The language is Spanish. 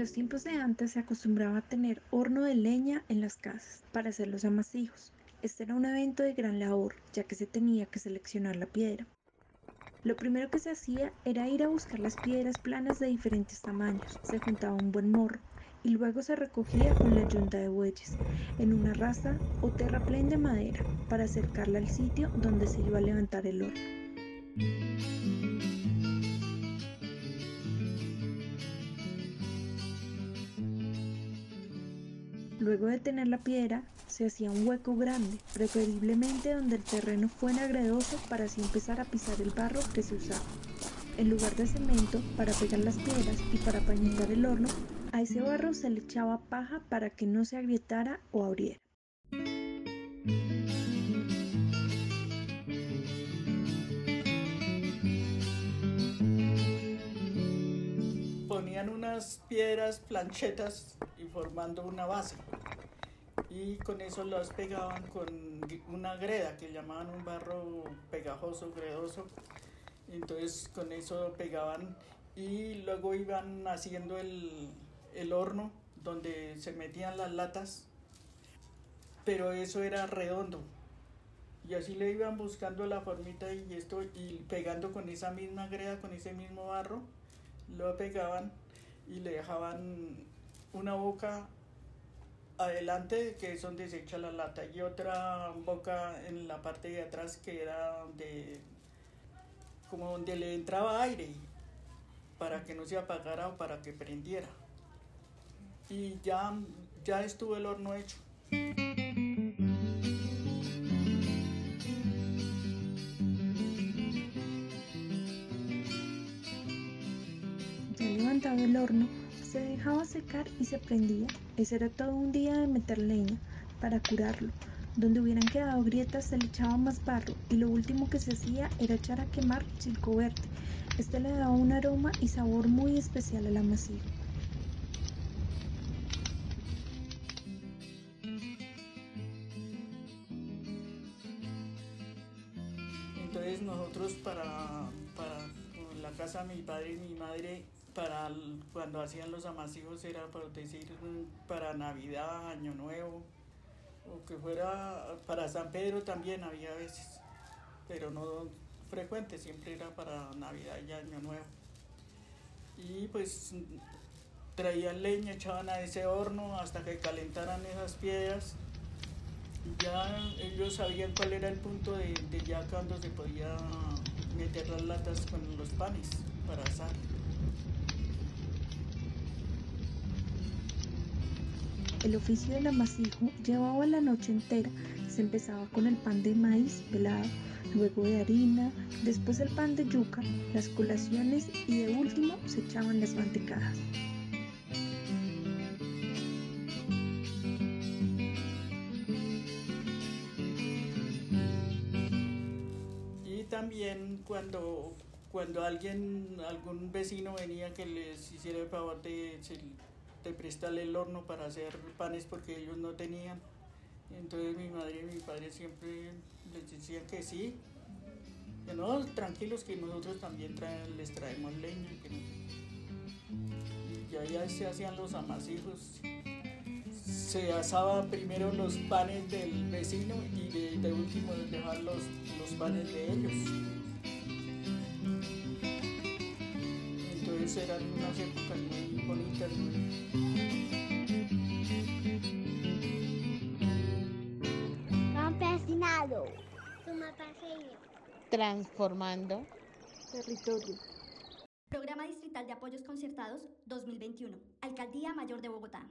los tiempos de antes se acostumbraba a tener horno de leña en las casas para hacer los amasijos. Este era un evento de gran labor, ya que se tenía que seleccionar la piedra. Lo primero que se hacía era ir a buscar las piedras planas de diferentes tamaños. Se juntaba un buen morro y luego se recogía con la yunta de bueyes en una raza o terraplén de madera para acercarla al sitio donde se iba a levantar el horno. Luego de tener la piedra, se hacía un hueco grande, preferiblemente donde el terreno fuera agredoso para así empezar a pisar el barro que se usaba. En lugar de cemento para pegar las piedras y para pañitar el horno, a ese barro se le echaba paja para que no se agrietara o abriera. Ponían unas piedras planchetas y formando una base y con eso las pegaban con una greda que llamaban un barro pegajoso, gredoso. Entonces con eso pegaban y luego iban haciendo el, el horno donde se metían las latas, pero eso era redondo. Y así le iban buscando la formita y esto y pegando con esa misma greda, con ese mismo barro, lo pegaban y le dejaban una boca adelante que es donde se echa la lata y otra boca en la parte de atrás que era donde como donde le entraba aire para que no se apagara o para que prendiera. Y ya ya estuvo el horno hecho. El horno se dejaba secar y se prendía. Ese era todo un día de meter leña para curarlo. Donde hubieran quedado grietas se le echaba más barro y lo último que se hacía era echar a quemar chico verde. Este le daba un aroma y sabor muy especial al amasijo. Entonces nosotros para, para la casa de mi padre y mi madre para cuando hacían los amasijos era para decir para Navidad, Año Nuevo, o que fuera para San Pedro también había veces, pero no frecuente, siempre era para Navidad y Año Nuevo. Y pues traían leña, echaban a ese horno hasta que calentaran esas piedras. Ya ellos sabían cuál era el punto de, de ya cuando se podía meter las latas con los panes para asar. El oficio del amasijo llevaba la noche entera. Se empezaba con el pan de maíz pelado, luego de harina, después el pan de yuca, las colaciones y de último se echaban las mantecadas. Y también cuando, cuando alguien, algún vecino venía que les hiciera el favor de, de prestarle el horno para hacer panes porque ellos no tenían. Entonces mi madre y mi padre siempre les decían que sí, que no, tranquilos que nosotros también les traemos leña. Y ya, ya se hacían los amasijos. Se asaban primero los panes del vecino y de, último dejar los, los panes de ellos. Entonces eran unas épocas muy bonitas. Transformando. Territorio. Programa Distrital de Apoyos Concertados 2021. Alcaldía Mayor de Bogotá.